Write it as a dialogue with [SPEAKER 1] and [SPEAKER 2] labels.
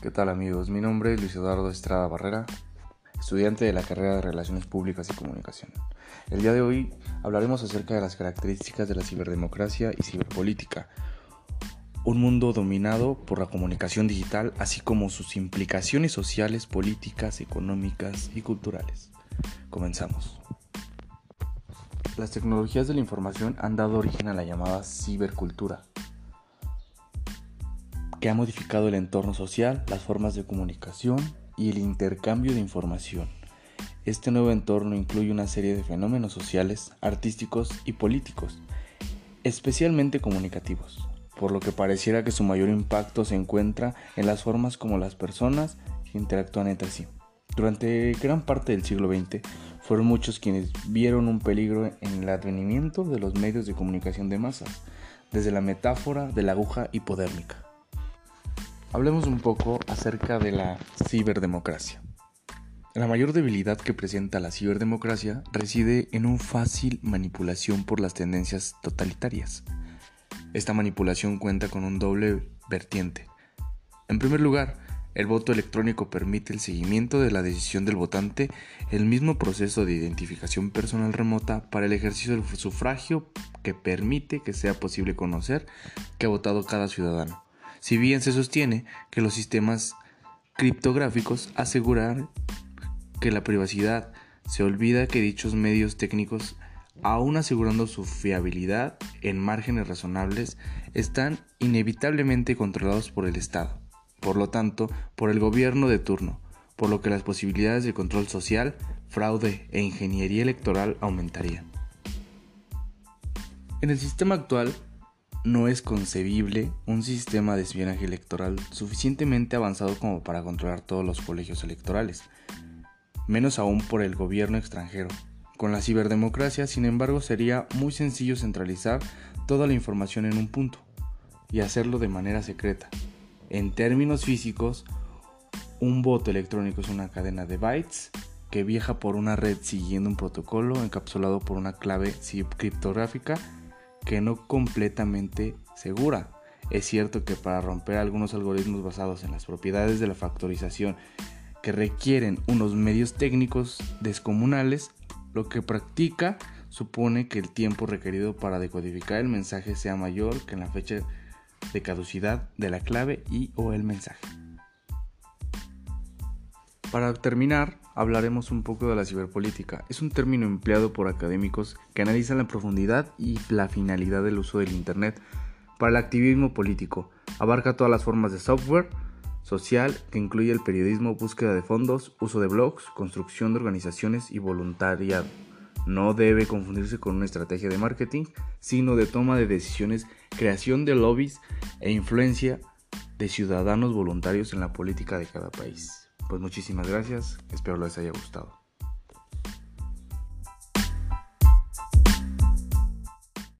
[SPEAKER 1] ¿Qué tal amigos? Mi nombre es Luis Eduardo Estrada Barrera, estudiante de la carrera de Relaciones Públicas y Comunicación. El día de hoy hablaremos acerca de las características de la ciberdemocracia y ciberpolítica, un mundo dominado por la comunicación digital, así como sus implicaciones sociales, políticas, económicas y culturales. Comenzamos. Las tecnologías de la información han dado origen a la llamada cibercultura que ha modificado el entorno social, las formas de comunicación y el intercambio de información. Este nuevo entorno incluye una serie de fenómenos sociales, artísticos y políticos, especialmente comunicativos, por lo que pareciera que su mayor impacto se encuentra en las formas como las personas interactúan entre sí. Durante gran parte del siglo XX fueron muchos quienes vieron un peligro en el advenimiento de los medios de comunicación de masas, desde la metáfora de la aguja hipodérmica. Hablemos un poco acerca de la ciberdemocracia. La mayor debilidad que presenta la ciberdemocracia reside en una fácil manipulación por las tendencias totalitarias. Esta manipulación cuenta con un doble vertiente. En primer lugar, el voto electrónico permite el seguimiento de la decisión del votante, el mismo proceso de identificación personal remota para el ejercicio del sufragio que permite que sea posible conocer que ha votado cada ciudadano si bien se sostiene que los sistemas criptográficos aseguran que la privacidad, se olvida que dichos medios técnicos, aun asegurando su fiabilidad en márgenes razonables, están inevitablemente controlados por el Estado, por lo tanto, por el gobierno de turno, por lo que las posibilidades de control social, fraude e ingeniería electoral aumentarían. En el sistema actual, no es concebible un sistema de espionaje electoral suficientemente avanzado como para controlar todos los colegios electorales, menos aún por el gobierno extranjero. Con la ciberdemocracia, sin embargo, sería muy sencillo centralizar toda la información en un punto y hacerlo de manera secreta. En términos físicos, un voto electrónico es una cadena de bytes que viaja por una red siguiendo un protocolo encapsulado por una clave criptográfica que no completamente segura. Es cierto que para romper algunos algoritmos basados en las propiedades de la factorización que requieren unos medios técnicos descomunales, lo que practica supone que el tiempo requerido para decodificar el mensaje sea mayor que en la fecha de caducidad de la clave y o el mensaje. Para terminar, hablaremos un poco de la ciberpolítica. Es un término empleado por académicos que analizan la profundidad y la finalidad del uso del Internet para el activismo político. Abarca todas las formas de software social que incluye el periodismo, búsqueda de fondos, uso de blogs, construcción de organizaciones y voluntariado. No debe confundirse con una estrategia de marketing, sino de toma de decisiones, creación de lobbies e influencia de ciudadanos voluntarios en la política de cada país. Pues muchísimas gracias, espero les haya gustado.